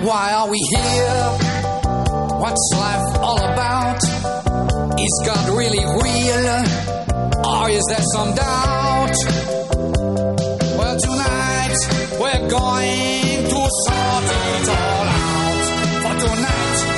Why are we here? What's life all about? Is God really real? Or is there some doubt? Well, tonight we're going to sort it all out. For tonight,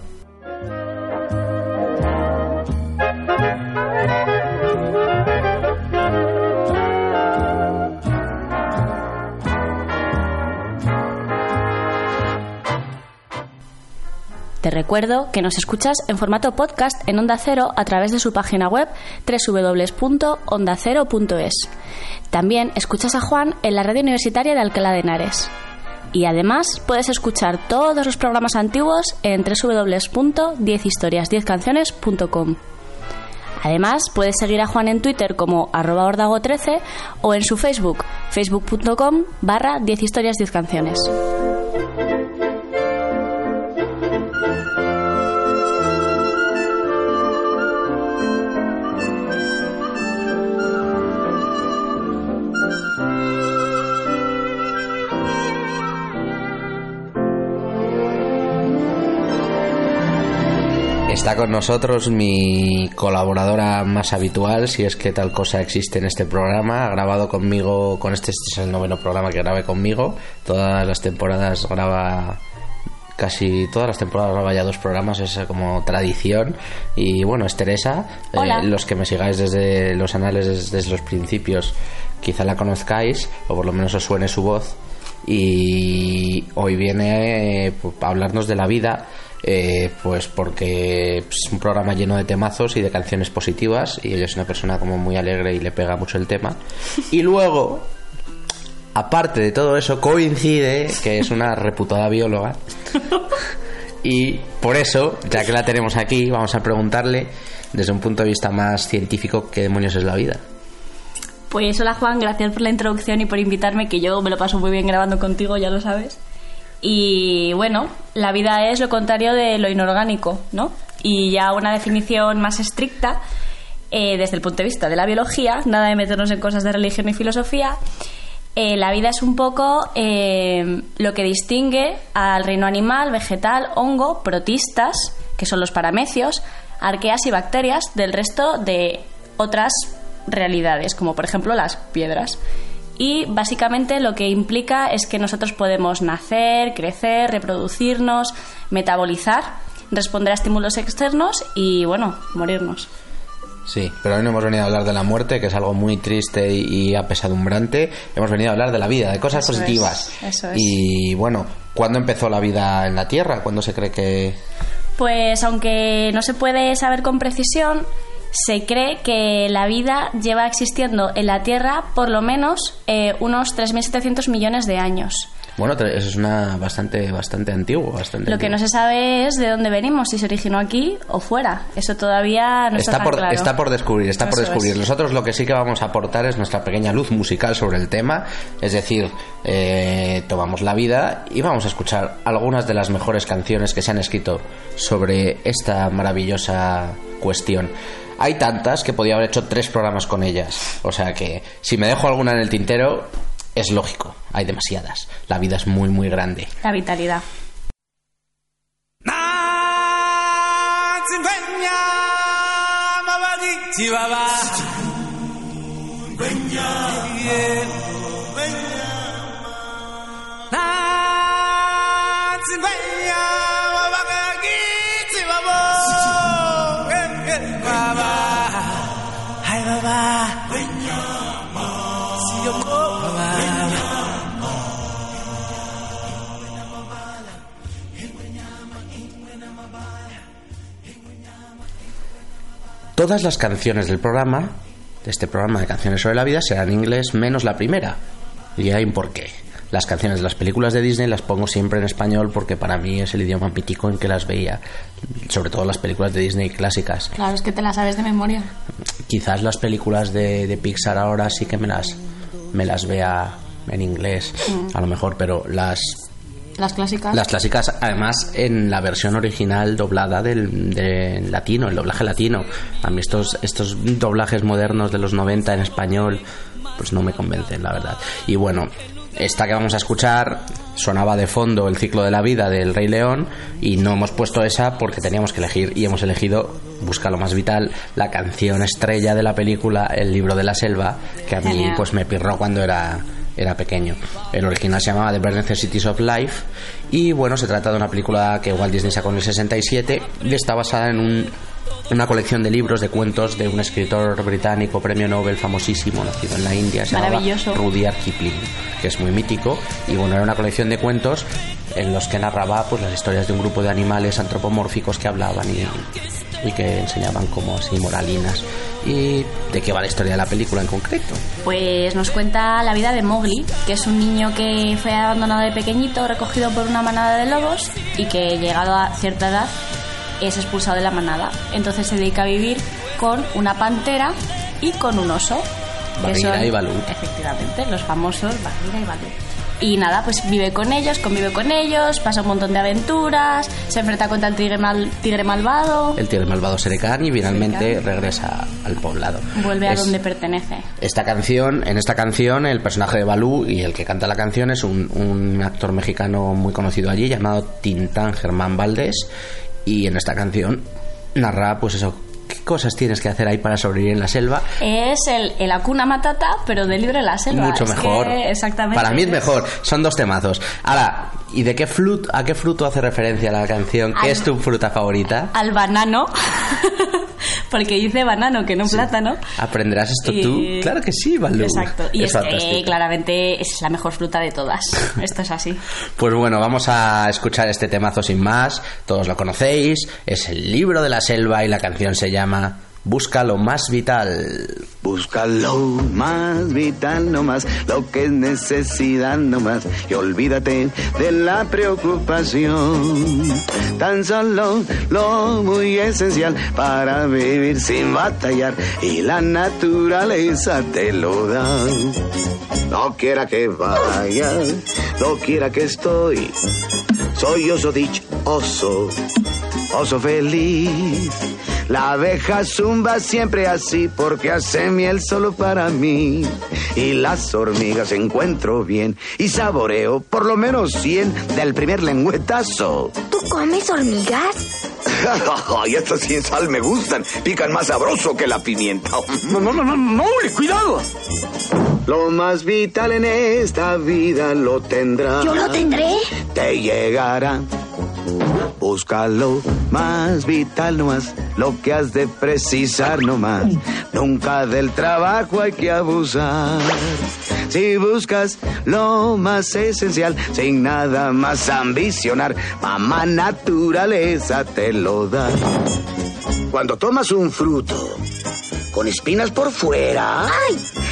Te recuerdo que nos escuchas en formato podcast en Onda Cero a través de su página web www.ondacero.es. También escuchas a Juan en la radio universitaria de Alcalá de Henares. Y además puedes escuchar todos los programas antiguos en www.10historias10canciones.com. Además, puedes seguir a Juan en Twitter como arroba ordago13 o en su Facebook, facebook.com barra 10 Está con nosotros mi colaboradora más habitual, si es que tal cosa existe en este programa. Ha grabado conmigo, con este, este es el noveno programa que grabe conmigo. Todas las temporadas graba, casi todas las temporadas graba ya dos programas, es como tradición. Y bueno, es Teresa. Eh, los que me sigáis desde los anales, desde, desde los principios, quizá la conozcáis, o por lo menos os suene su voz. Y hoy viene eh, a hablarnos de la vida. Eh, pues porque es un programa lleno de temazos y de canciones positivas y ella es una persona como muy alegre y le pega mucho el tema. Y luego aparte de todo eso coincide que es una reputada bióloga. Y por eso ya que la tenemos aquí vamos a preguntarle desde un punto de vista más científico qué demonios es la vida Pues hola Juan, gracias por la introducción y por invitarme, que yo me lo paso muy bien grabando contigo, ya lo sabes. Y bueno, la vida es lo contrario de lo inorgánico, ¿no? Y ya una definición más estricta, eh, desde el punto de vista de la biología, nada de meternos en cosas de religión y filosofía, eh, la vida es un poco eh, lo que distingue al reino animal, vegetal, hongo, protistas, que son los paramecios, arqueas y bacterias, del resto de otras realidades, como por ejemplo las piedras. Y básicamente lo que implica es que nosotros podemos nacer, crecer, reproducirnos, metabolizar, responder a estímulos externos y, bueno, morirnos. Sí, pero hoy no hemos venido a hablar de la muerte, que es algo muy triste y, apesadumbrante. Hemos venido a hablar de la vida, de cosas Eso es, positivas. eso es. Y bueno, ¿cuándo empezó la vida en la Tierra? ¿Cuándo se cree que...? Pues aunque no se puede saber con precisión, se cree que la vida lleva existiendo en la Tierra por lo menos eh, unos 3.700 millones de años. Bueno, eso es una bastante, bastante antiguo, bastante Lo que no se sabe es de dónde venimos, si se originó aquí o fuera. Eso todavía no está, está por, claro. está por descubrir, está por descubrir. es. Nosotros lo que sí que vamos a aportar es nuestra pequeña luz musical sobre el tema, es decir, eh, tomamos la vida y vamos a escuchar algunas de las mejores canciones que se han escrito sobre esta maravillosa cuestión hay tantas que podía haber hecho tres programas con ellas. O sea que si me dejo alguna en el tintero, es lógico, hay demasiadas. La vida es muy, muy grande. La vitalidad. Todas las canciones del programa, de este programa de canciones sobre la vida, serán en inglés menos la primera. Y hay un porqué. Las canciones de las películas de Disney las pongo siempre en español porque para mí es el idioma mítico en que las veía. Sobre todo las películas de Disney clásicas. Claro, es que te las sabes de memoria. Quizás las películas de, de Pixar ahora sí que me las, me las vea en inglés, a lo mejor, pero las Las clásicas. las clásicas, además, en la versión original doblada del, de latino, el doblaje latino. A mí estos, estos doblajes modernos de los 90 en español, pues no me convencen, la verdad. Y bueno, esta que vamos a escuchar sonaba de fondo el ciclo de la vida del Rey León y no hemos puesto esa porque teníamos que elegir y hemos elegido Busca lo más vital, la canción estrella de la película El libro de la selva, que a mí pues me pirró cuando era era pequeño. El original se llamaba The Bare Necessities of Life y bueno, se trata de una película que Walt Disney sacó en el 67 y está basada en un- una colección de libros, de cuentos de un escritor británico, premio Nobel famosísimo, nacido en la India, se llamaba. Rudyard Kipling, que es muy mítico y bueno, era una colección de cuentos en los que narraba pues las historias de un grupo de animales antropomórficos que hablaban y, y que enseñaban como así moralinas. ¿Y de qué va la historia de la película en concreto? Pues nos cuenta la vida de Mowgli, que es un niño que fue abandonado de pequeñito, recogido por una manada de lobos y que llegado a cierta edad es expulsado de la manada. Entonces se dedica a vivir con una pantera y con un oso. Bagheera y Balú. Efectivamente, los famosos Bagheera y Balú. Y nada, pues vive con ellos, convive con ellos, pasa un montón de aventuras, se enfrenta contra el tigre, mal- tigre malvado, El tigre malvado Serecan y finalmente regresa al poblado. vuelve a donde pertenece. Esta canción, en esta canción, el personaje de Balú y el que canta la canción es un, un actor mexicano muy conocido allí llamado Tintán Germán Valdés. Y en esta canción narra, pues eso, qué cosas tienes que hacer ahí para sobrevivir en la selva. Es el, el Hakuna Matata, pero de la selva. Mucho Es mejor. que- exactamente. Para mí es mejor. Son dos temazos. Ahora, ¿y de qué fruto, a qué fruto hace referencia la canción? ¿Qué Al- es tu fruta favorita? Al banano, porque dice banano, que no plátano. ¿Aprenderás esto Y- tú? Claro que sí, Balú. Exacto. Y es, fantástico. eh, claramente es la mejor fruta de todas. Esto es así. Pues bueno, vamos a escuchar este temazo sin más. Todos lo conocéis. Es el libro de la selva y la canción se llama Busca lo más vital. Busca lo más vital nomás, lo que es necesidad nomás, y olvídate de la preocupación. Tan solo lo muy esencial para vivir sin batallar, y la naturaleza te lo da. No quiera que vaya, no quiera que estoy, soy oso dichoso, oso feliz. La abeja zumba siempre así porque hace miel solo para mí. Y las hormigas encuentro bien y saboreo por lo menos 100 del primer lengüetazo. ¿Tú comes hormigas? y estas sin sal me gustan, pican más sabroso que la pimienta. No, no, no, no, no, cuidado. Lo más vital en esta vida lo tendrá. ¿Yo lo tendré? te llegará. Búscalo más vital nomás, lo que has de precisar nomás. Nunca del trabajo hay que abusar. Si buscas lo más esencial, sin nada más ambicionar, mamá naturaleza te lo da. Cuando tomas un fruto con espinas por fuera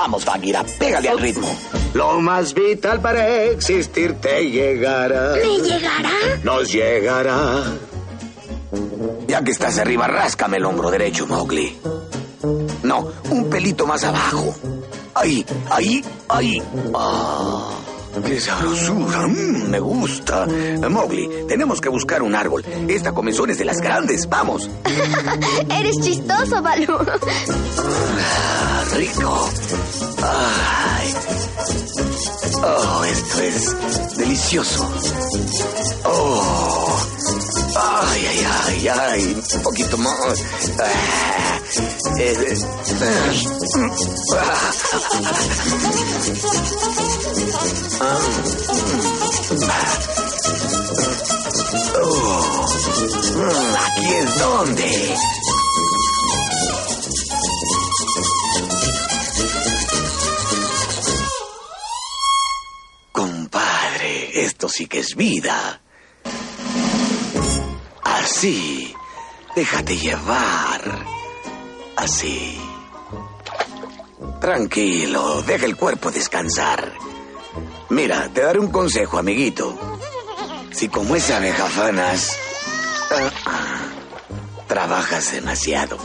Vamos, Bagheera, pégale al ritmo. Lo más vital para existir te llegará. ¿Me llegará? Nos llegará. Ya que estás arriba, ráscame el hombro derecho, Mowgli. No, un pelito más abajo. Ahí, ahí, ahí. Ah, ¡Qué sabrosura! Mm, me gusta. Mowgli, tenemos que buscar un árbol. Esta comezón es de las grandes. ¡Vamos! Eres chistoso, Balú. Ah, rico. Ay. Oh, esto es delicioso. Oh. Ay, ay, ay, ay. Un poquito más. Ah, eh, Oh, mm, aquí es donde. Compadre, esto sí que es vida. Así. Déjate llevar. Así. Tranquilo, deja el cuerpo descansar. Mira, te daré un consejo, amiguito. Si como esa abeja fanas, ah, ah, trabajas demasiado.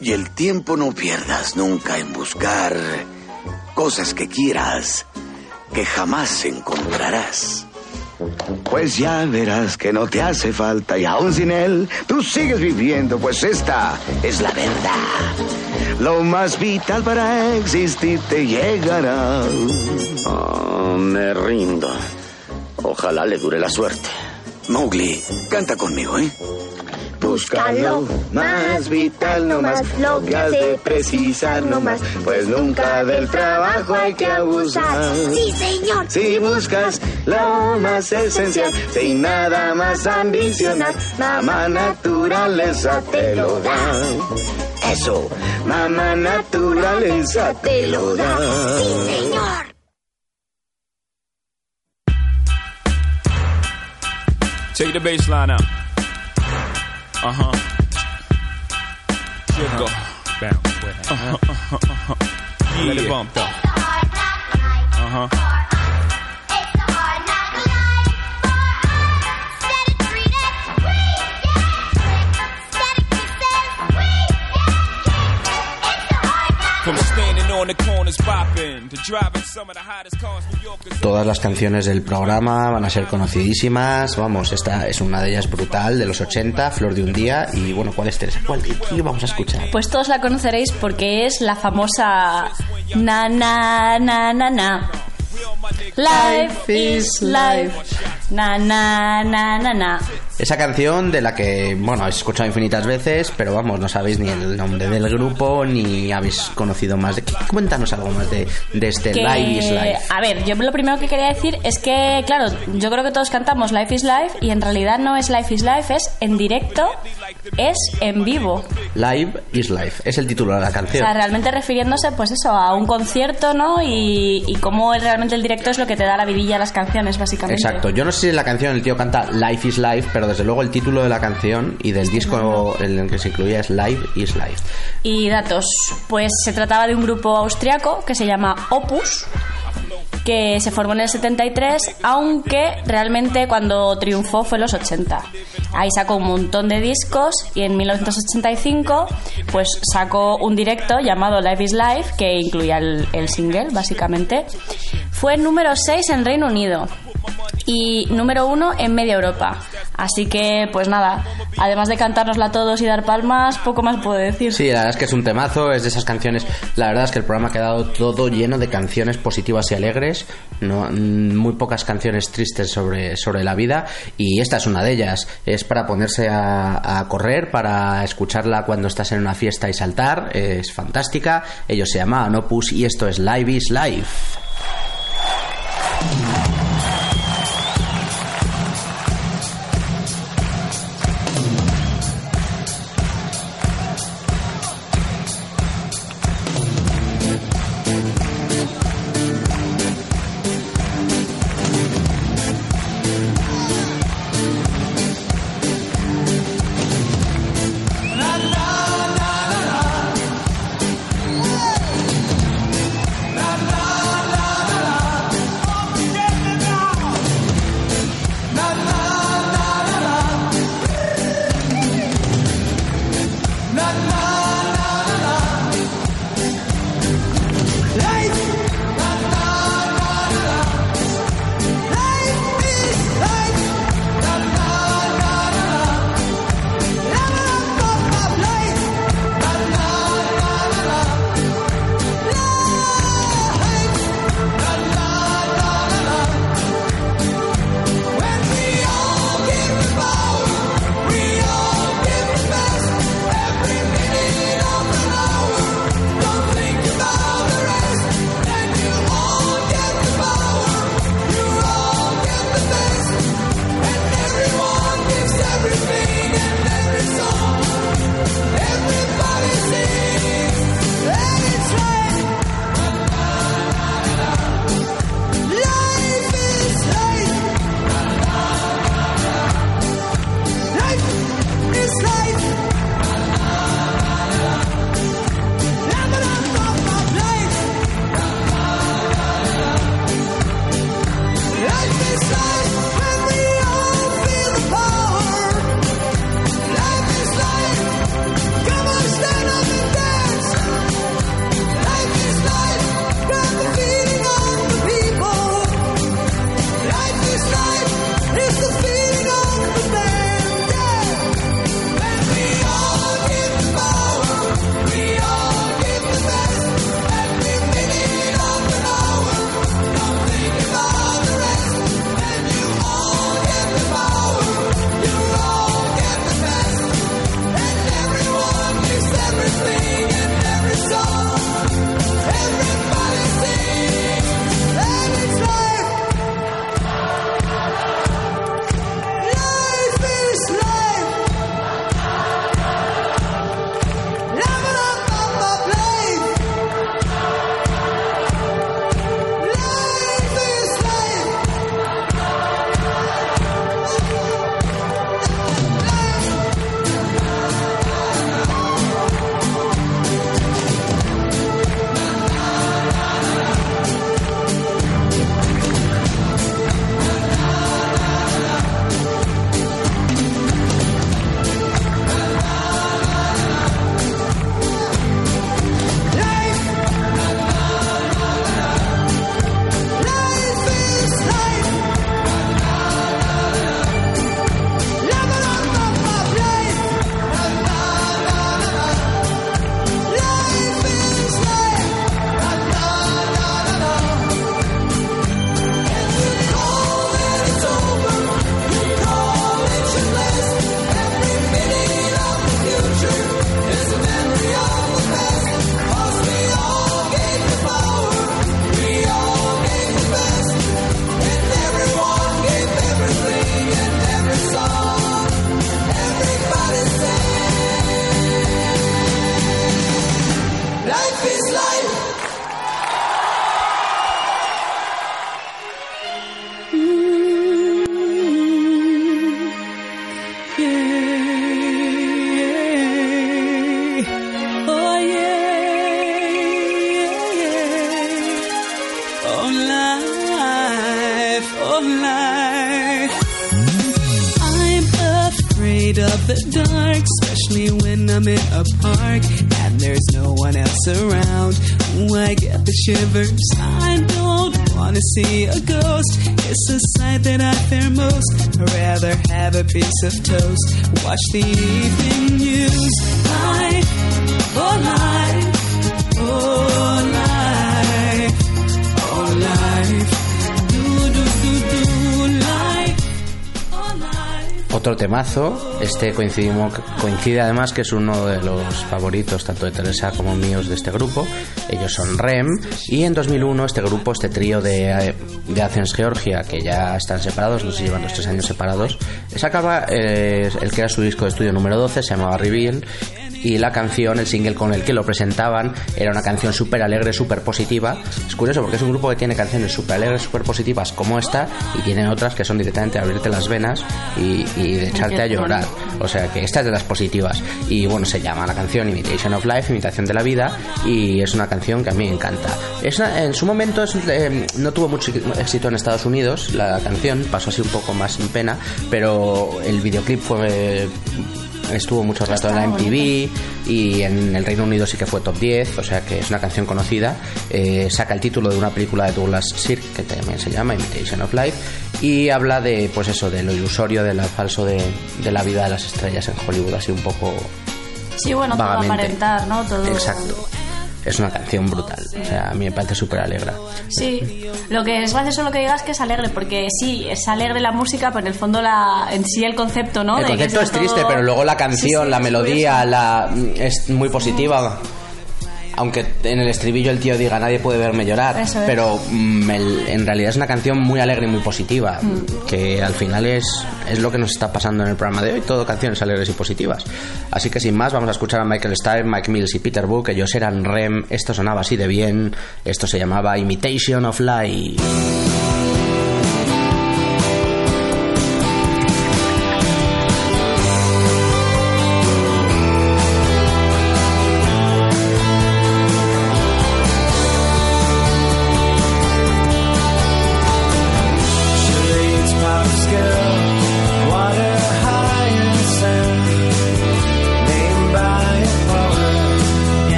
Y el tiempo no pierdas nunca en buscar cosas que quieras, que jamás encontrarás. Pues ya verás que no te hace falta y aún sin él, tú sigues viviendo, pues esta es la verdad. Lo más vital para existir te llegará. Oh, me rindo. Ojalá le dure la suerte. Mowgli, canta conmigo, ¿eh? Búscalo, más vital no más, lo que has de precisar no más, pues nunca del trabajo hay que abusar. Sí, señor. Si buscas lo más esencial, sin nada más ambicionar, mamá naturaleza te lo da. Eso, mamá naturaleza te lo da. Sí, señor. Take the bass line out. Uh huh. Here uh-huh. go. Bounce. Uh huh. Uh huh. Uh huh. Yeah. Let it bump though. Uh huh. Todas las canciones del programa van a ser conocidísimas. Vamos, esta es una de ellas brutal, de los 80, Flor de un día. Y bueno, ¿cuál es Teresa? ¿Cuál qué vamos a escuchar? Pues todos la conoceréis porque es la famosa na na na na na. Life is life. Na na na na na. Esa canción de la que, bueno, habéis escuchado infinitas veces, pero vamos, no sabéis ni el nombre del grupo, ni habéis conocido más de... Cuéntanos algo más de, de este que- Live is Life. A ver, yo lo primero que quería decir es que, claro, yo creo que todos cantamos Life is Life y en realidad no es Life is Life, es en directo, es en vivo. Live is Life, es el título de la O canción. sea, realmente refiriéndose, pues eso, a un concierto, ¿no? Y, y cómo realmente el directo es lo que te da la vidilla a las canciones, básicamente. Exacto, yo no sé si en la canción el tío canta Life is Life, pero desde luego el título de la canción y del disco en el que se incluía es Live is Life. Y datos, pues se trataba de un grupo austriaco que se llama Opus, que se formó en el 73, aunque realmente cuando triunfó fue en los 80. Ahí sacó un montón de discos y en 1985 pues sacó un directo llamado Life is Life que incluía el, el single básicamente. Fue número 6 en Reino Unido y número 1 en media Europa. Así que pues nada, además de cantárnosla todos y dar palmas, poco más puedo decir. Sí, la verdad es que es un temazo, es de esas canciones. La verdad es que el programa ha quedado todo lleno de canciones positivas y alegres, no, mm, muy pocas canciones tristes sobre, sobre la vida, y esta es una de ellas. Es para ponerse a, correr, para escucharla cuando estás en una fiesta y saltar, es fantástica. Ellos se llaman Opus y esto es Live is Life. I don't wanna see a ghost. It's sight that I fear most. I'd rather have a piece of toast. Watch the evening news. Otro temazo, este coincide además que es uno de los favoritos tanto de Teresa como míos de este grupo. Ellos son REM y en 2001 este grupo, este trío de, de Athens, Georgia, que ya están separados, no sé si llevan los tres años separados, sacaba eh, el que era su disco de estudio número 12, se llamaba Reveal y la canción, el single con el que lo presentaban, era una canción súper alegre, súper positiva. Es curioso porque es un grupo que tiene canciones súper alegres, súper positivas como esta y tiene otras que son directamente abrirte las venas y, y de echarte a llorar. O sea que esta es de las positivas. Y bueno, se llama la canción Imitation of Life, Imitación de la Vida, y es una canción que a mí me encanta. Es una- en su momento eh, no tuvo mucho éxito en Estados Unidos, la canción pasó así un poco más sin pena, pero el videoclip fue estuvo mucho rato en la MTV y en el Reino Unido sí que fue top 10, o sea que es una canción conocida. Eh, saca el título de una película de Douglas Sirk que también se llama Imitation of Life y habla de pues eso, de lo ilusorio, de lo falso de, de la vida de las estrellas en Hollywood, así un poco Sí, bueno, todo aparentar, ¿no? Todo... Exacto. Es una canción brutal, o sea, a mí me parece súper alegre. Sí, lo que es gracioso lo que digas que es alegre, porque sí, es alegre la música, pero en el fondo la, en sí el concepto, ¿no? El De que concepto es triste, pero luego la canción, Sí, sí, la es melodía, la es muy positiva. Aunque en el estribillo el tío diga nadie puede verme llorar, es. pero mm, el- en realidad es una canción muy alegre y muy positiva, Mm. que al final es, es lo que nos está pasando en el programa de hoy, todo canciones alegres y positivas. Así que sin más, vamos a escuchar a Michael Stipe, Mike Mills y Peter Buck, ellos eran REM, esto sonaba así de bien, esto se llamaba Imitation of Life.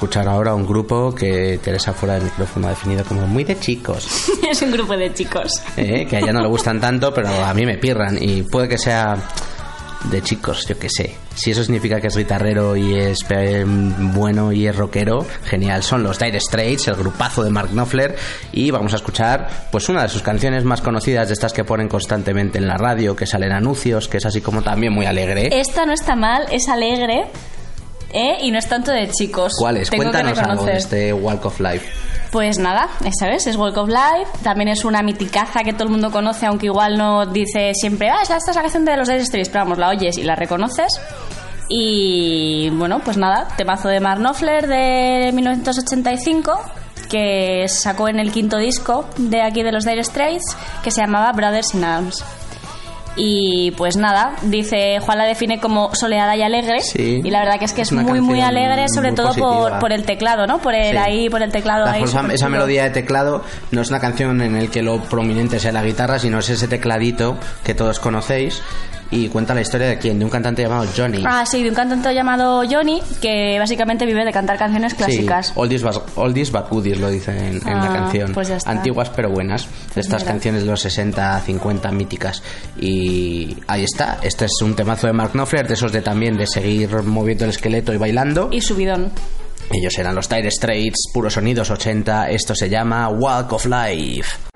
Escuchar ahora un grupo que Teresa fuera de micrófono ha definido como muy de chicos. es un grupo de chicos. ¿eh? que a ella no le gustan tanto, pero a mí me pirran. Y puede que sea de chicos, yo que sé. Si eso significa que es guitarrero y es eh, bueno y es rockero, genial. Son los Dire Straits, el grupazo de Mark Knopfler. Y vamos a escuchar pues una de sus canciones más conocidas, de estas que ponen constantemente en la radio, que salen anuncios, que es así como también muy alegre. Esta no está mal, es alegre. ¿Eh? Y no es tanto de chicos. ¿Cuál es? Tengo que Cuéntanos algo de este Walk of Life. Pues nada, esa vez, es Walk of Life. También es una miticaza que todo el mundo conoce, aunque igual no dice siempre, ah, esta es la canción de los Dire Straits, pero vamos, la oyes y la reconoces. Y bueno, pues nada, temazo de Mark Knopfler de 1985 que sacó en el quinto disco de aquí de los Dire Straits que se llamaba Brothers in Arms. Y pues nada, dice Juan la define como soleada y alegre. Sí. Y la verdad que es que Es es, muy, muy alegre, sobre muy todo por, por el teclado, ¿no? Por el Sí. ahí, por el teclado La ahí. esa melodía de teclado no es una canción en el que lo prominente sea la guitarra, sino es ese tecladito que todos conocéis y cuenta la historia de quién, de un cantante llamado Johnny. Ah, sí, de un cantante llamado Johnny que básicamente vive de cantar canciones clásicas. Sí, oldies, but, oldies but goodies lo dice en, en la Ah, canción. pues ya está. Antiguas pero buenas. de estas mira. canciones de los 60, 50 míticas. Y ahí está. Este es un temazo de Mark Knopfler, de esos de también de seguir moviendo el esqueleto y bailando. Y subidón. Ellos eran los Dire Straits, puros sonidos 80. Esto se llama Walk of Life.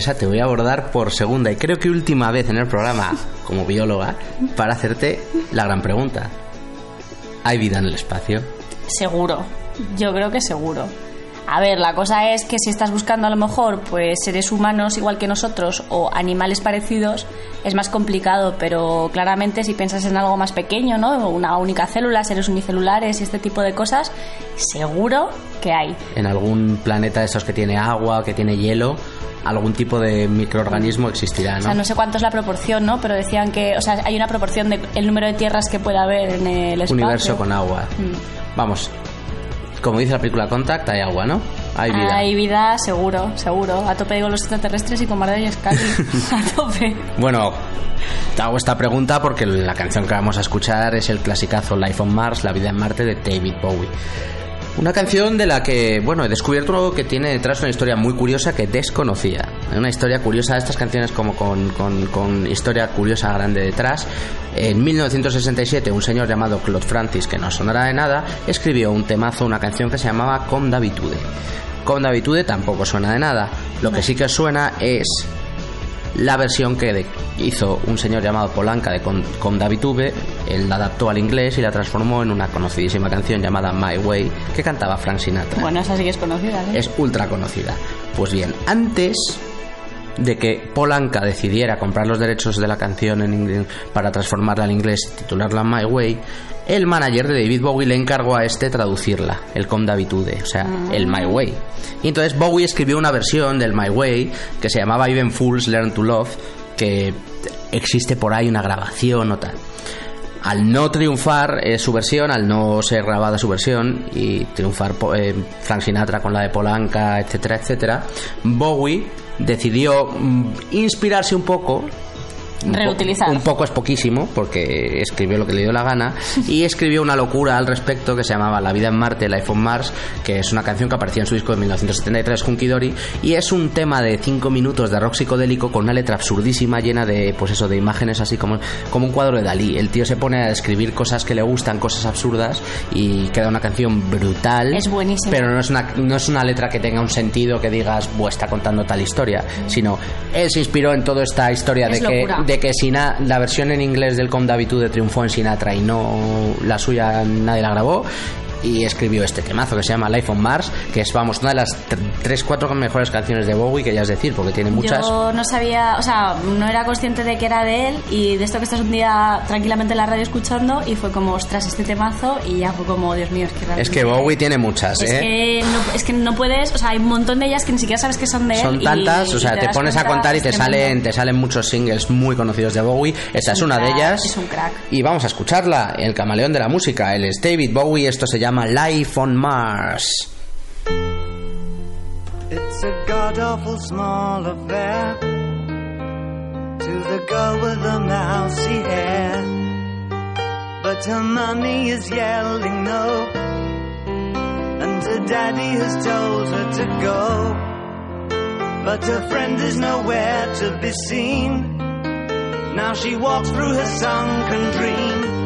Teresa, te voy a abordar por segunda y creo que última vez en el programa, como bióloga, para hacerte la gran pregunta. ¿Hay vida en el espacio? Seguro. Yo creo que seguro. A ver, la cosa es que si estás buscando a lo mejor pues seres humanos igual que nosotros o animales parecidos es más complicado, pero claramente si piensas en algo más pequeño, ¿no? Una única célula, seres unicelulares y este tipo de cosas, seguro que hay. En algún planeta de estos que tiene agua, que tiene hielo, algún tipo de microorganismo existirá, O sea, ¿no? no sé cuánto es la proporción, ¿no? Pero decían que, o sea, hay una proporción del número de tierras que puede haber en el espacio. Universo con agua. Mm. Vamos, como dice la película Contact, hay agua, ¿no? Hay vida. Hay vida, seguro, seguro. A tope digo los extraterrestres y con Marder y a tope. Bueno, te hago esta pregunta porque la canción que vamos a escuchar es el clasicazo Life on Mars, La vida en Marte de David Bowie. Una canción de la que, bueno, he descubierto algo que tiene detrás una historia muy curiosa que desconocía. Una historia curiosa, estas canciones como con, con- con historia curiosa grande detrás. En 1967 un señor llamado Claude Francis, que no sonará de nada, escribió un temazo, una canción que se llamaba Com d'habitude. Com d'habitude tampoco suena de nada. Lo que sí que suena es la versión que de- hizo un señor llamado Polanca de Com, Com d'habitude, él la adaptó al inglés y la transformó en una conocidísima canción llamada My Way que cantaba Frank Sinatra. Bueno, esa sí que es conocida, ¿eh? Es ultra conocida. Pues bien, antes de que Polanca decidiera comprar los derechos de la canción en inglés para transformarla al inglés y titularla My Way, el manager de David Bowie le encargó a este traducirla, el Com d'habitude, o sea, el My Way. Y entonces Bowie escribió una versión del My Way que se llamaba Even Fools Learn to Love, que existe por ahí una grabación o tal. Al no triunfar eh, su versión, al no ser grabada su versión y triunfar eh, Frank Sinatra con la de Polanca, etcétera, etcétera, Bowie decidió mm, inspirarse un poco. Un po- Reutilizar. Un poco es poquísimo, porque escribió lo que le dio la gana, y escribió una locura al respecto que se llamaba La vida en Marte, Life on Mars, que es una canción que aparecía en su disco de 1973, Hunky Dory, y es un tema de 5 minutos de rock psicodélico con una letra absurdísima llena de, pues eso, de imágenes así como, como un cuadro de Dalí. El tío se pone a escribir cosas que le gustan, cosas absurdas, y queda una canción brutal. Es buenísima. Pero no es una, no es una letra que tenga un sentido que digas, "Buah, está contando tal historia, sino él se inspiró en toda esta historia Es de que, locura. De que Sina- la versión en inglés del Com d'habitude triunfó en Sinatra y no la suya nadie la grabó y escribió este temazo que se llama Life on Mars que es vamos una de las 3 4 mejores canciones de Bowie que ya es decir porque tiene muchas Yo no sabía, o sea, no era consciente de que era de él y de esto que estás un día tranquilamente en la radio escuchando y fue como, ostras, este temazo y ya fue como, Dios mío, es que realmente... es que Bowie tiene muchas Es ¿eh? que, no, es que no puedes, o sea, hay un montón de ellas que ni siquiera sabes que son de él. son y- tantas, o sea, te pones a contar y es te salen, te salen muchos singles muy conocidos de Bowie. Esta es, un una de ellas. es un crack. Y vamos a escucharla, el camaleón de la música. Él es David Bowie, esto se llama My life on Mars. It's a god awful small affair to the girl with the mousy hair. But her mommy is yelling no, and her daddy has told her to go. But her friend is nowhere to be seen. Now she walks through her sunken dream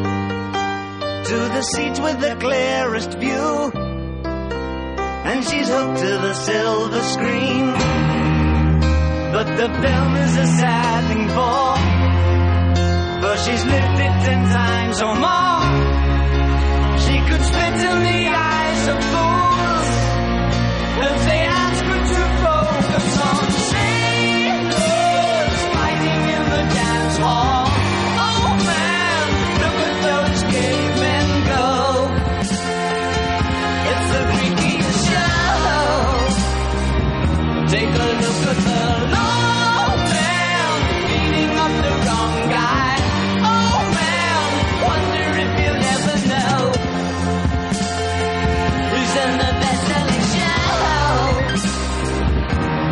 to the seats with the clearest view and she's hooked to the silver screen. But the film is a sad thing for, for she's lived it ten times or more.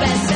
best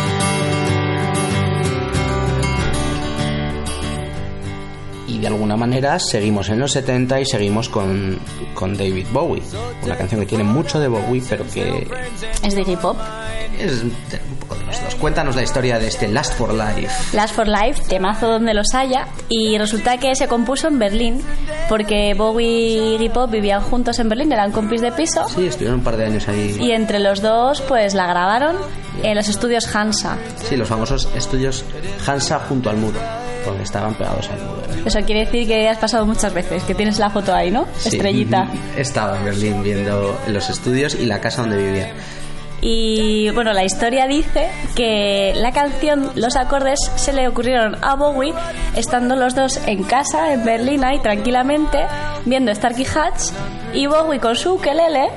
De alguna manera seguimos en los 70 y seguimos con, con David Bowie. Una canción que tiene mucho de Bowie, pero que Es de hip hop. es de- un poco de los dos. Cuéntanos la historia de este Last for Life. Last for Life, temazo donde los haya, y resulta que se compuso en Berlín, porque Bowie y Iggy Pop vivían juntos en Berlín, eran compis de piso, Sí, estuvieron un par de años ahí. y entre los dos pues la grabaron en los estudios Hansa. Sí, los famosos estudios Hansa junto al muro, porque estaban pegados al muro. Eso quiere decir que has pasado muchas veces, que tienes la foto ahí, ¿no? Sí, Estrellita. Estaba en Berlín viendo los estudios y la casa donde vivía. Y bueno, la historia dice que la canción, los acordes se le ocurrieron a Bowie estando los dos en casa, en Berlín, ahí tranquilamente, viendo Starkey Hatch, y Bowie con su ukelele,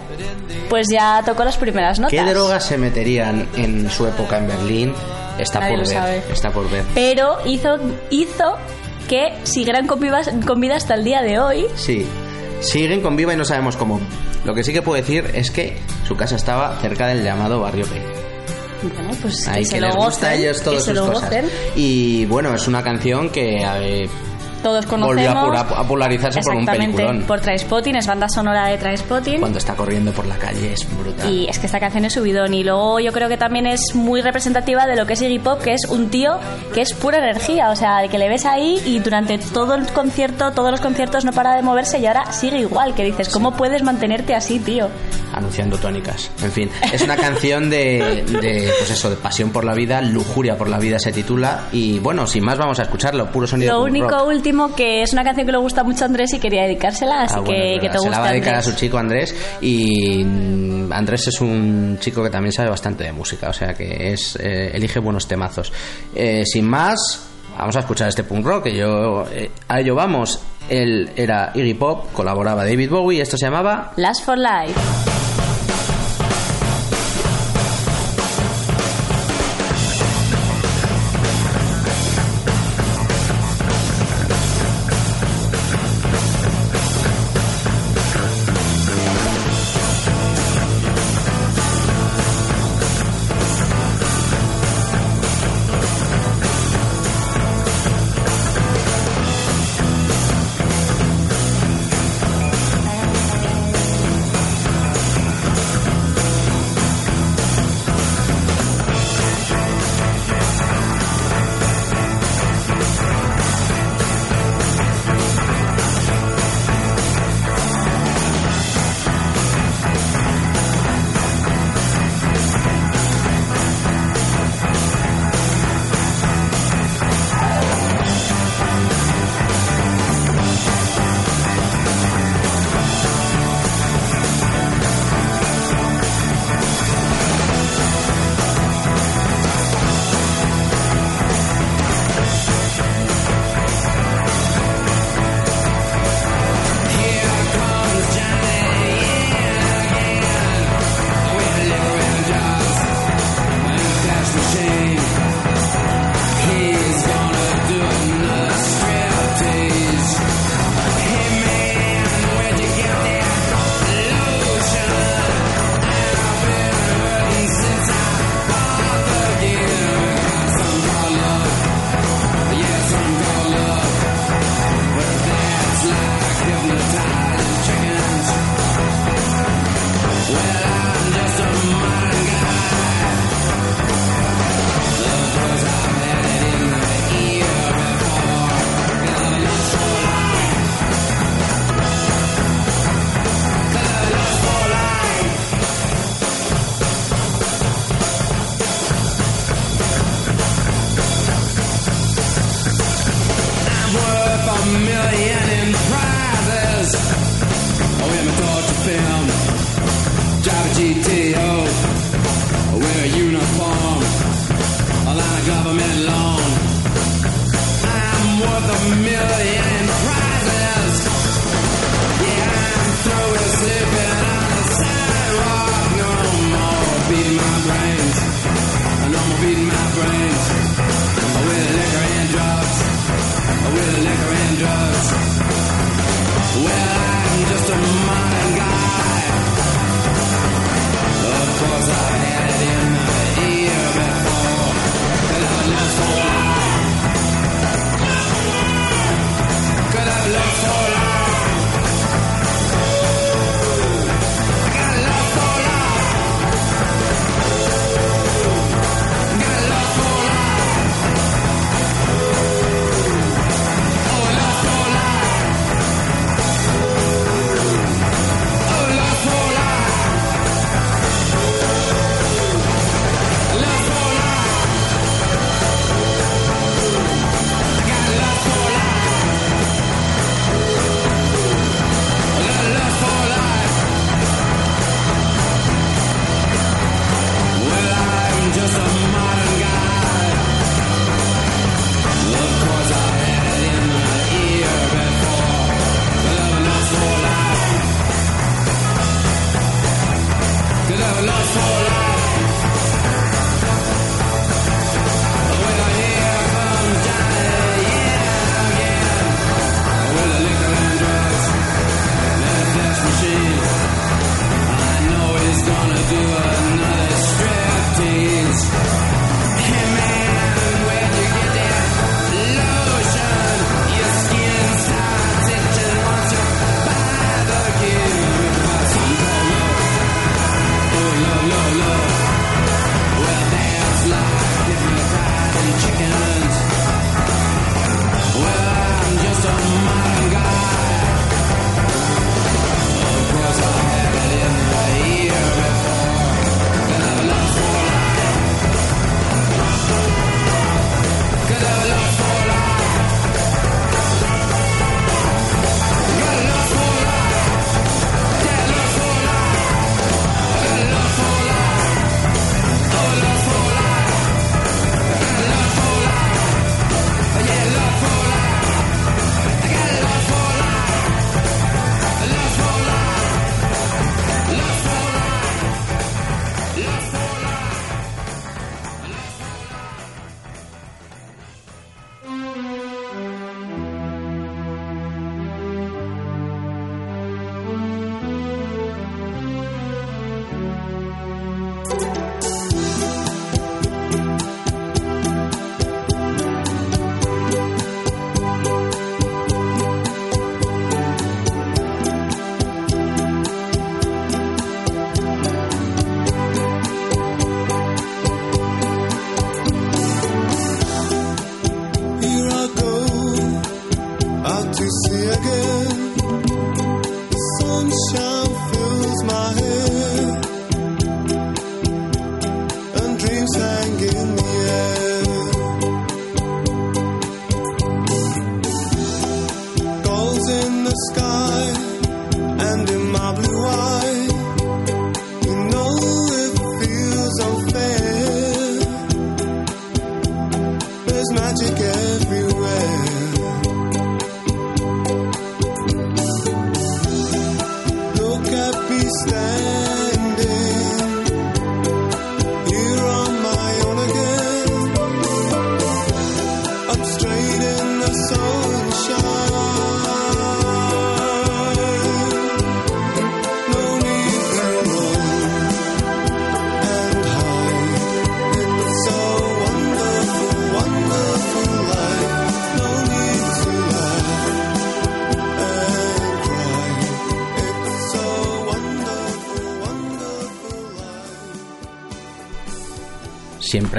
pues ya tocó las primeras notas. ¿Qué drogas se meterían en su época en Berlín? Está Nadie por ver. Está por ver. Pero hizo, hizo que siguieran con, vivas- con vida hasta el día de hoy. Sí. Siguen con viva y no sabemos cómo. Lo que sí que puedo decir es que su casa estaba cerca del llamado barrio P. Bueno, pues Ahí que que se lo les gusta a gocen, ellos que todas sus lo cosas. gocen. Y bueno, es una canción que eh, Todos conocemos. volvió a, popularizarse por un peliculón. por Trainspotting, es banda sonora de Trainspotting. Cuando está corriendo por la calle es brutal. Y es que esta canción es subidón. Y luego yo creo que también es muy representativa de lo que es Iggy Pop, que es un tío que es pura energía. O sea, que le ves ahí y durante todo el concierto, todos los conciertos no para de moverse y ahora sigue igual. Que dices, ¿cómo puedes mantenerte así, tío? anunciando tónicas. En fin, es una canción de, de, pues eso, de pasión por la vida, lujuria por la vida se titula. Y bueno, sin más vamos a escucharlo, puro sonido. Lo único rock. último que es una canción que le gusta mucho a Andrés y quería dedicársela, así Ah, bueno, que, te se la va a gusta. dedicar a su chico Andrés y mm, Andrés es un chico que también sabe bastante de música, o sea que es eh, elige buenos temazos. Eh, sin más, vamos a escuchar este punk rock que yo eh, a ello vamos. Él era Iggy Pop, colaboraba David Bowie, esto se llamaba Last for Life.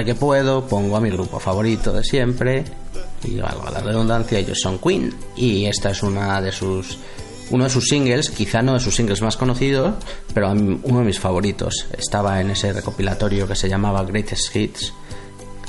que puedo pongo a mi grupo favorito de siempre y valga la redundancia, ellos son Queen y esta es una de sus uno de sus singles, quizá no de sus singles más conocidos, pero uno de mis favoritos. Estaba en ese recopilatorio que se llamaba Greatest Hits.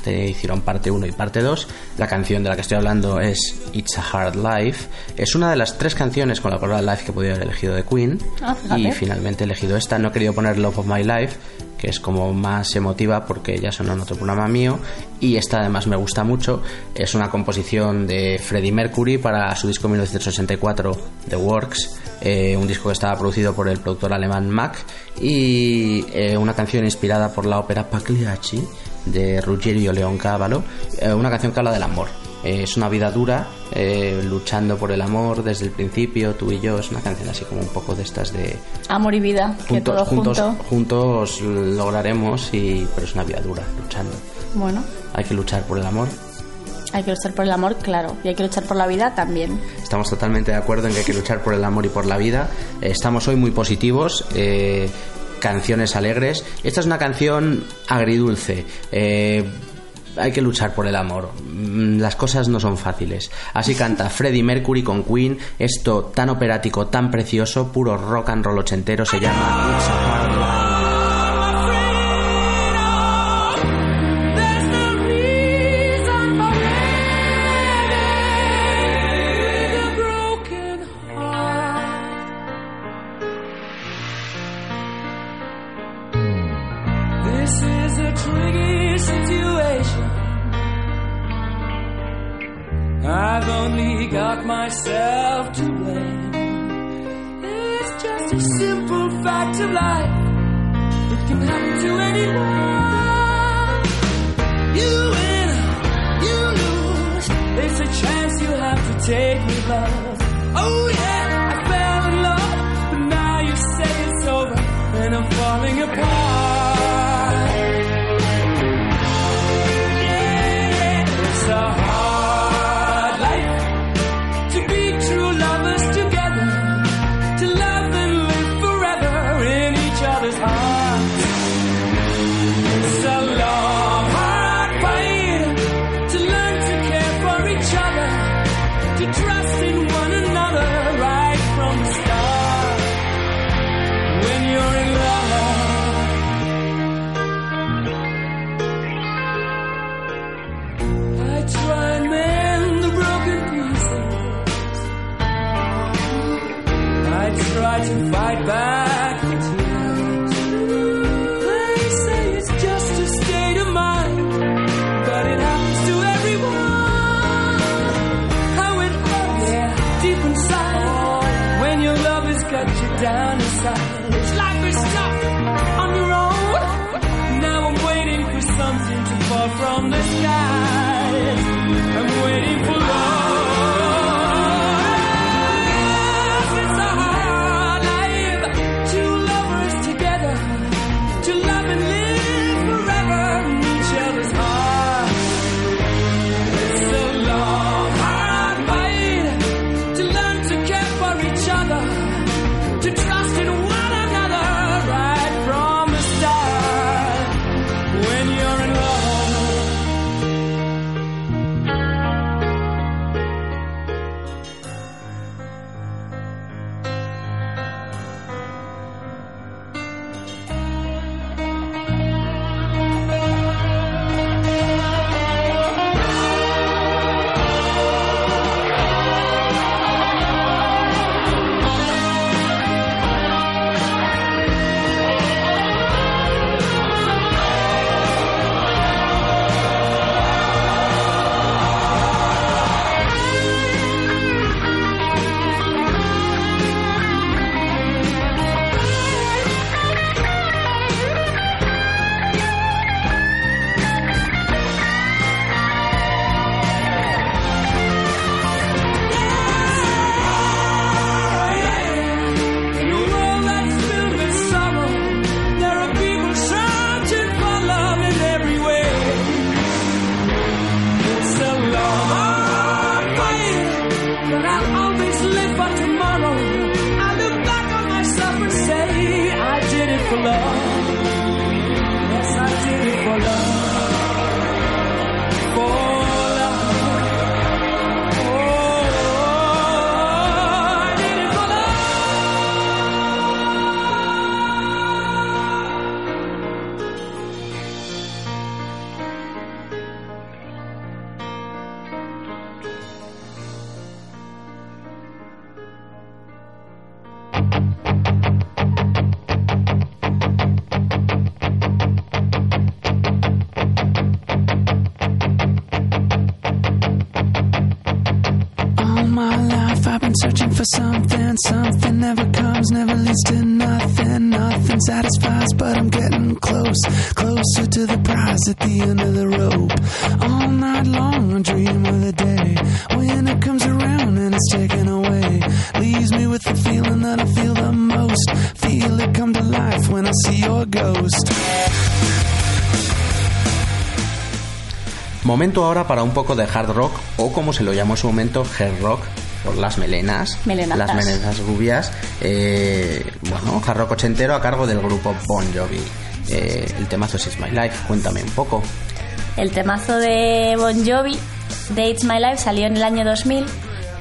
Te hicieron parte 1 y parte 2. La canción de la que estoy hablando es It's a Hard Life. Es una de las tres canciones con la palabra Life que podía haber elegido de Queen. Ah, y finalmente he elegido esta. No he querido poner Love of My Life, que es como más emotiva porque ya sonó en otro programa mío. Y esta además me gusta mucho. Es una composición de Freddie Mercury para su disco 1964, The Works. eh, un disco que estaba producido por el productor alemán Mack. Y eh, una canción inspirada por la ópera Pagliacci de Ruggiero Leoncavallo. eh, una canción que habla del amor. Eh, es una vida dura, eh, luchando por el amor desde el principio, tú y yo. Es una canción así como un poco de estas de Amor y vida, que juntos, todo juntos, junto. juntos lograremos, y, pero es una vida dura, luchando. Bueno, Hay que luchar por el amor. hay que luchar por el amor, claro. Y hay que luchar por la vida también. Estamos totalmente de acuerdo en que hay que luchar por el amor y por la vida. Eh, Estamos hoy muy positivos. eh, canciones alegres. Esta es una canción agridulce. eh, hay que luchar por el amor. Mm, Las cosas no son fáciles. Así canta Freddie Mercury con Queen. Esto tan operático, tan precioso, puro rock and roll ochentero, se llama It's can happen to anyone. Momento ahora para un poco de hard rock o como se lo llamó en su momento, hair rock por las melenas, Melenazas. las melenas rubias. eh, bueno, hard rock ochentero a cargo del grupo Bon Jovi. Eh, el temazo es It's My Life, cuéntame un poco. El temazo de Bon Jovi, de It's My Life, salió en el año 2000,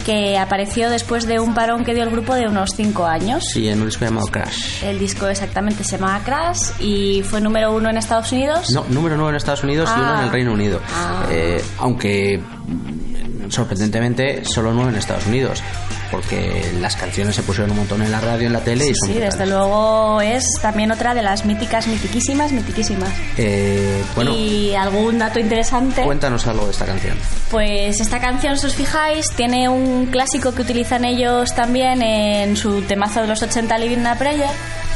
que apareció después de un parón que dio el grupo de unos 5 años. Sí, en un disco llamado Crash. El disco exactamente se llamaba Crash y fue número uno en Estados Unidos. No, número 9 en Estados Unidos y uno en el Ah. Reino Unido. Ah. Eh, aunque mm, sorprendentemente solo 9 en Estados Unidos. Porque las canciones se pusieron un montón en la radio, en la tele y son Sí, brutales. desde luego es también otra de las míticas, mitiquísimas, mitiquísimas. Eh, bueno, Y algún dato interesante. cuéntanos algo de esta canción. Pues esta canción, si os fijáis, tiene un clásico que utilizan ellos también en su temazo de los 80, Living in a Prayer,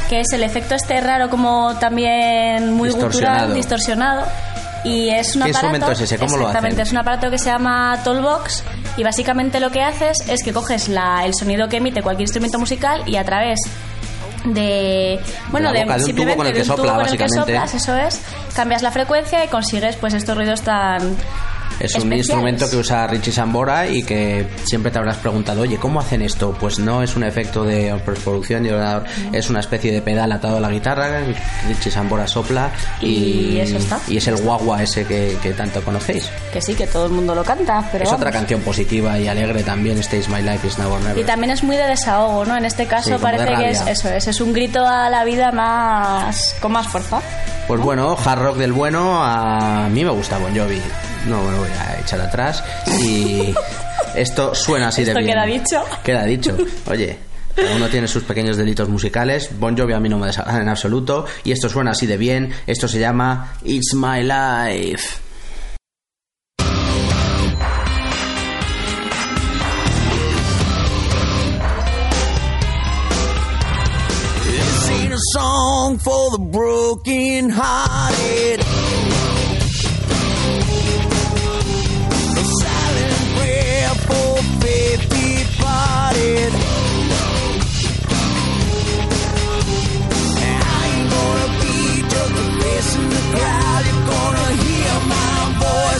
que es el efecto este raro como también muy Distorsionado. gutural, distorsionado. Y es un ¿Qué aparato... instrumento es ese? ¿Cómo lo exactamente, es un aparato que se llama Tollbox y básicamente lo que haces es que coges la, el sonido que emite cualquier instrumento musical y a través de bueno De boca, de un tubo simplemente con el que de un sopla, tubo con el que básicamente. soplas, eso es cambias la frecuencia y consigues pues estos ruidos tan Es un instrumento que usa Richie Sambora y que siempre te habrás preguntado, oye, ¿cómo hacen esto? Pues no es un efecto de postproducción de ordenador, es una especie de pedal atado a la guitarra, Richie Sambora sopla y, Y eso está. y es el guagua ese que, que tanto conocéis. que sí que todo el mundo lo canta pero es vamos. otra canción positiva y alegre también, is My Life is Now or Never. y también es muy de desahogo no en este Sí, caso de parece que es eso es es un grito a la vida más con más fuerza Pues bueno, hard rock del bueno, a mí me gusta Bon Jovi, no me voy a echar atrás y esto suena así de Esto bien. queda dicho. Queda dicho. Oye, cada uno tiene sus pequeños delitos musicales. Bon Jovi a mí no me desagrada en absoluto. Y esto suena así de bien. Esto se llama It's My Life. This ain't a song for the broken hearted.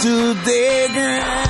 stood their ground.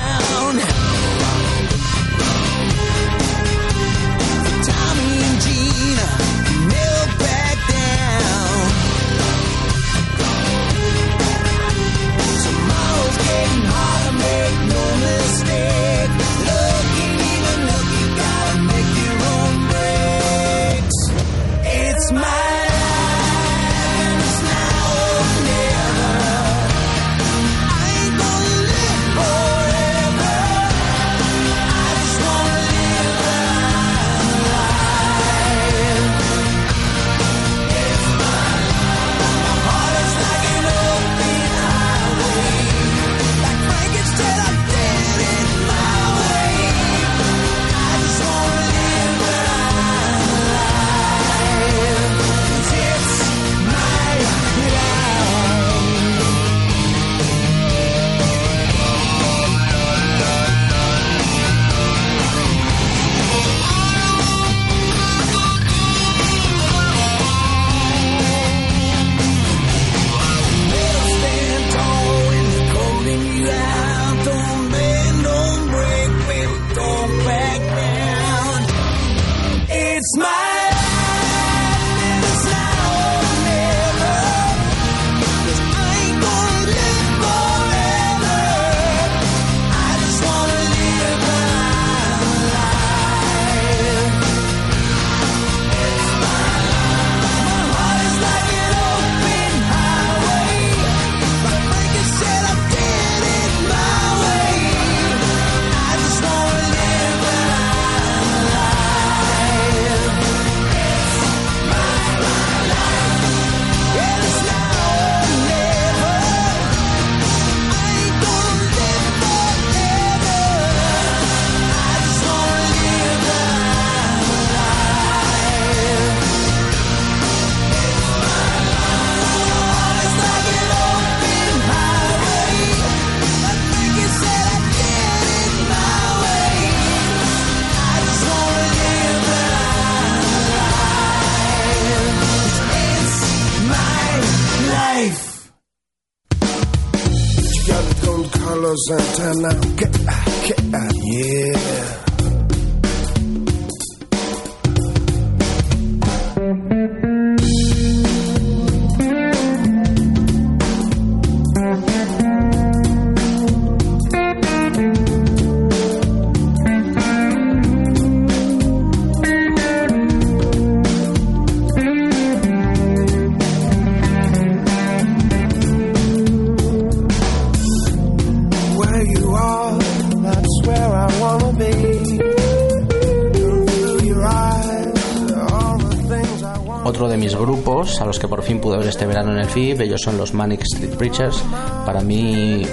Fin pude ver este verano en el FIB, ellos son los Manic Street Preachers. Para mí,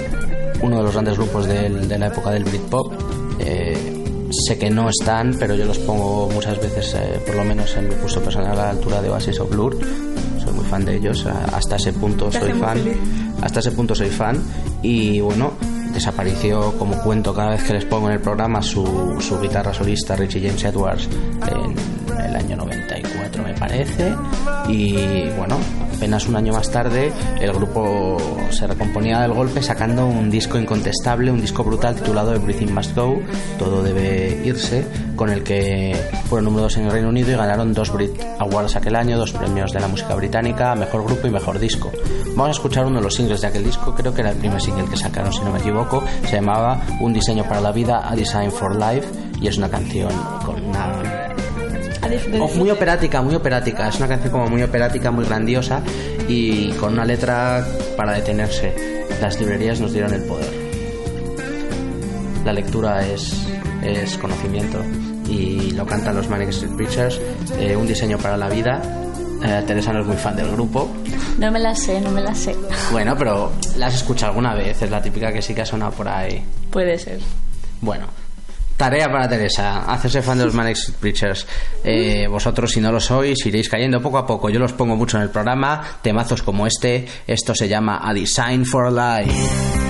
uno de los grandes grupos del- de la época del Britpop. Eh, sé que no están, pero yo los pongo muchas veces, eh, por lo menos en mi curso personal, a la altura de Oasis o Blur. Soy muy fan de ellos, hasta ese punto soy fan. feliz. Hasta ese punto soy fan. Y bueno, desapareció como cuento cada vez que les pongo en el programa su, su guitarra solista Richie James Edwards en el año 94 me parece y bueno apenas un año más tarde el grupo se recomponía del golpe sacando un disco incontestable un disco brutal titulado Everything Must Go todo debe irse con el que fueron número dos en el Reino Unido y ganaron dos Brit Awards aquel año dos premios de la música británica mejor grupo y mejor disco. Vamos a escuchar uno de los singles de aquel disco creo que era el primer single que sacaron si no me equivoco. Se llamaba Un diseño para la vida A Design for Life y es una canción muy operática, muy operática. Es una canción como muy operática, muy grandiosa y con una letra para detenerse. Las librerías nos dieron el poder. La lectura es, es conocimiento y lo cantan los Manic Street Preachers. Eh, un diseño para la vida. Eh, Teresa no es muy fan del grupo. No me la sé, no me la sé. Bueno, pero la has escuchado alguna vez. Es la típica que sí que ha sonado por ahí. Puede ser. Bueno, tarea para Teresa, hacerse fan de los Manic Preachers. Eh, vosotros, si no lo sois, iréis cayendo poco a poco. Yo los pongo mucho en el programa, temazos como este. Esto se llama A Design for. Life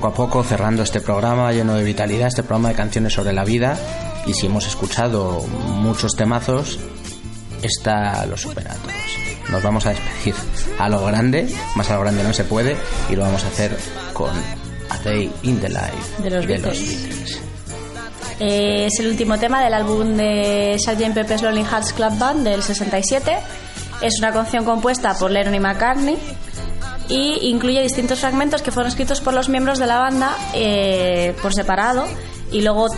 poco a poco cerrando este programa lleno de vitalidad, este programa de canciones sobre la vida. Y si hemos escuchado muchos temazos, esta lo supera a todos. Nos vamos a despedir a lo grande, más a lo grande no se puede, y lo vamos a hacer con A Day in the Life De los Beatles. Eh, es el último tema del álbum de Sgt. Pepper's Lonely Hearts Club Band del 67. Es una canción compuesta por Lennon y McCartney y incluye distintos fragmentos que fueron escritos por los miembros de la banda eh, por separado y luego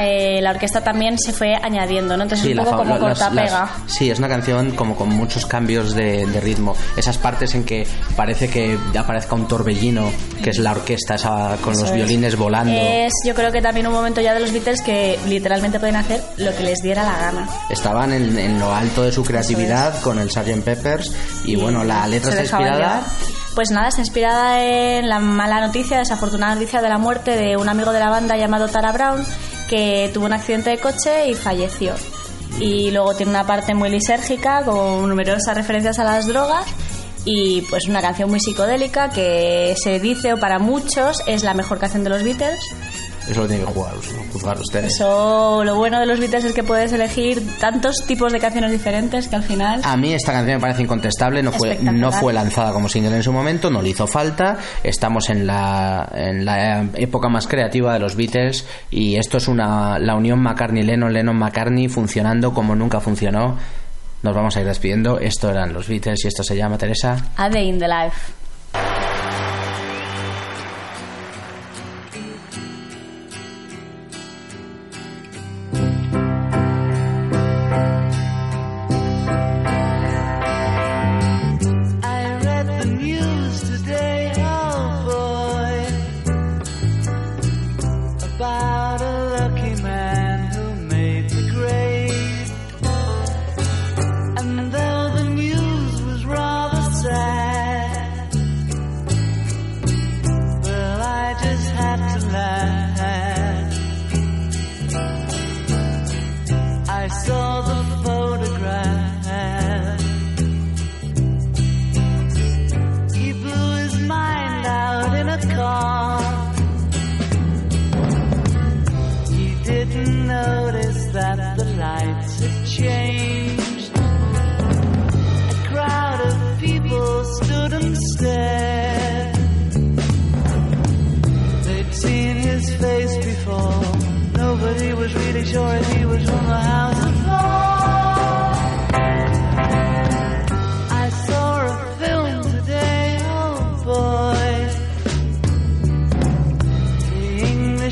eh, la orquesta también se fue añadiendo, ¿no? Entonces Sí, es un poco como corta-pega. sí, es una canción como con muchos cambios de, de ritmo. Esas partes en que parece que aparezca un torbellino, que es la orquesta esa con Eso los es. violines volando. Es yo creo que también un momento ya de los Beatles que literalmente pueden hacer lo que les diera la gana. Estaban en, en lo alto de su creatividad con el Sgt. Peppers y, bueno, la letra se está inspirada. llevar. Pues nada, está inspirada en la mala noticia, desafortunada noticia de la muerte de un amigo de la banda llamado Tara Brown, que tuvo un accidente de coche y falleció. Y luego tiene una parte muy lisérgica, con numerosas referencias a las drogas, y pues una canción muy psicodélica que se dice, o para muchos, es la mejor canción de los Beatles. Eso lo tienen que jugar, juzgar ustedes. Eso, lo bueno de los Beatles es que puedes elegir tantos tipos de canciones diferentes que al final... A mí esta canción me parece incontestable, no fue, no fue lanzada como single en su momento, no le hizo falta, estamos en la, en la época más creativa de los Beatles y esto es una, la unión McCartney-Lennon, Lennon-McCartney funcionando como nunca funcionó. Nos vamos a ir despidiendo, esto eran los Beatles y esto se llama Teresa. A Day in the Life.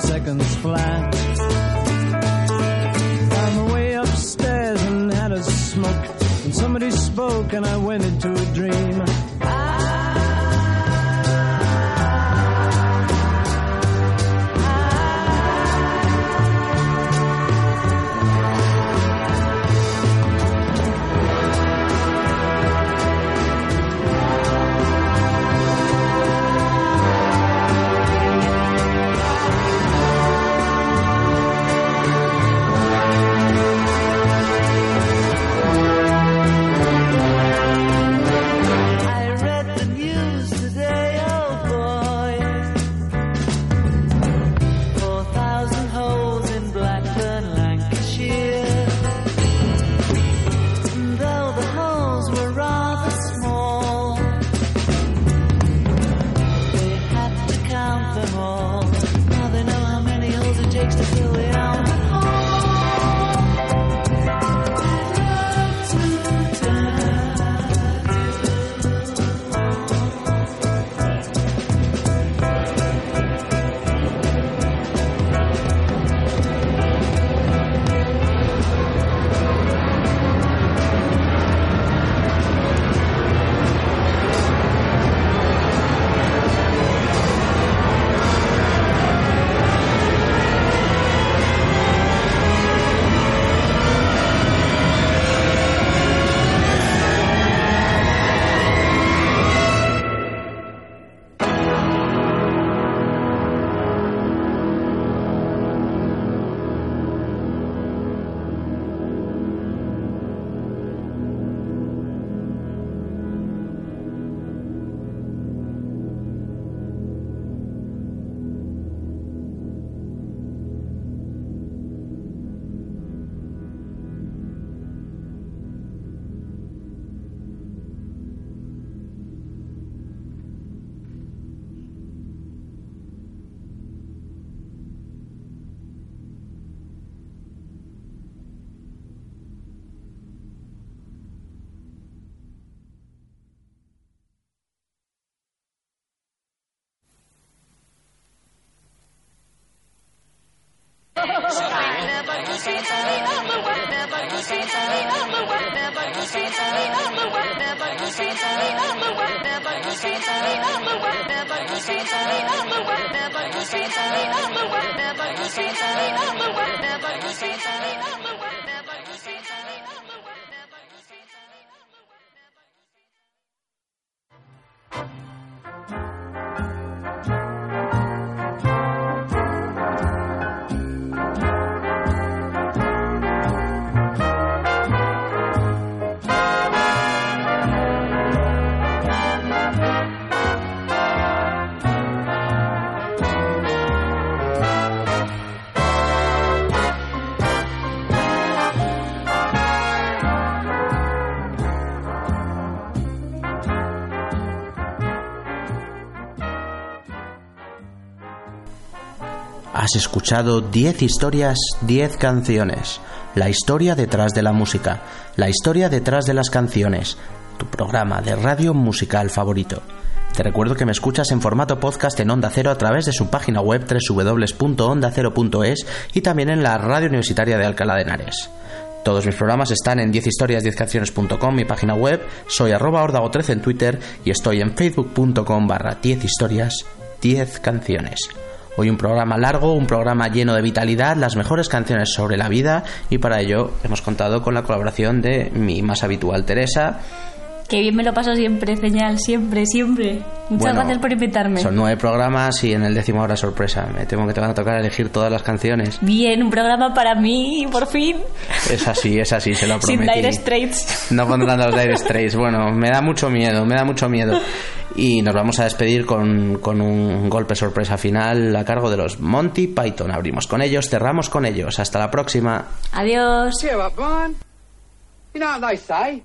seconds flat. Found my way upstairs and had a smoke. And somebody spoke and I went into a dream. Has escuchado 10 historias, 10 canciones. La historia detrás de la música, la historia detrás de las canciones. Tu programa de radio musical favorito. Te recuerdo que me escuchas en formato podcast en Onda Cero a través de su página web www.ondacero.es y también en la radio universitaria de Alcalá de Henares. Todos mis programas están en 10historias10canciones.com, mi página web, soy arroba ordago13 en Twitter y estoy en facebook.com barra 10 historias, 10 canciones. Hoy un programa largo, un programa lleno de vitalidad, las mejores canciones sobre la vida y para ello hemos contado con la colaboración de mi más habitual Teresa. Que bien me lo paso siempre, señal, siempre, siempre. Muchas Bueno, gracias por invitarme. Son nueve programas y en el décimo hora sorpresa. Me temo que te van a tocar elegir todas las canciones. Bien, un programa para mí, por fin. Es así, es así, se lo Sin prometí. Dire Straits. No pondrán los Dire Straits. Bueno, me da mucho miedo, me da mucho miedo. Y nos vamos a despedir con, con un golpe sorpresa final a cargo de los Monty Python. Abrimos con ellos, cerramos con ellos. Hasta la próxima. Adiós. Cheer up, Brian. You know what they say?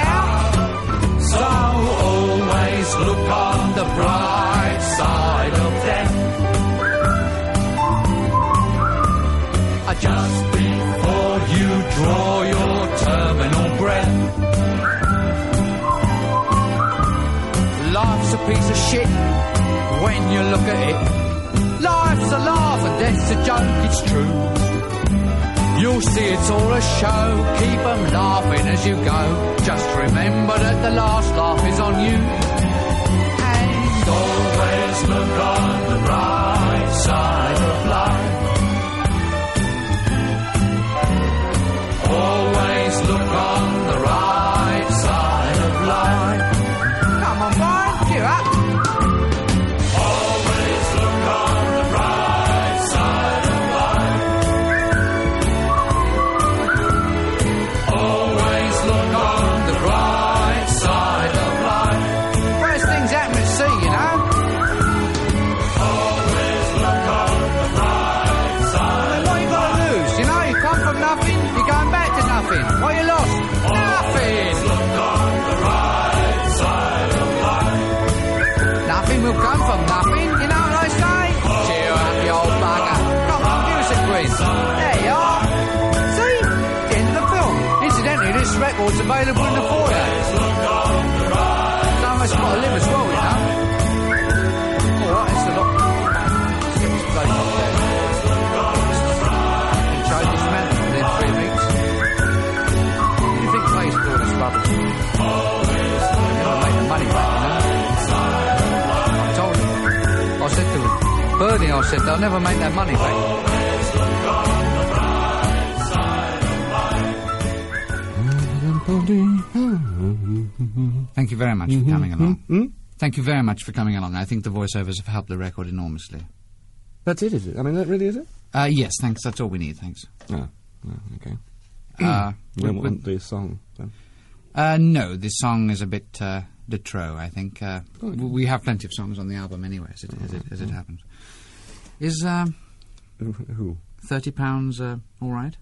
You look at it. Life's a laugh and death's a joke, it's true. You'll see it's all a show, keep 'em laughing as you go. Just remember that the last laugh is on you. And always look on the bright side of life. Always said, they'll never make that money back. Thank you very much for coming along. Thank you very much for coming along. I think the voiceovers have helped the record enormously. That's it, is it? I mean, that really is it? Uh, yes, thanks. That's all we need. Thanks. Oh, oh, okay. Uh, you don't want the song, then? Uh, no, this song is a bit uh, de trop. I think uh, w- we have plenty of songs on the album anyway, as it, as it, as it happens. Is uh, Who? thirty pounds uh, all right?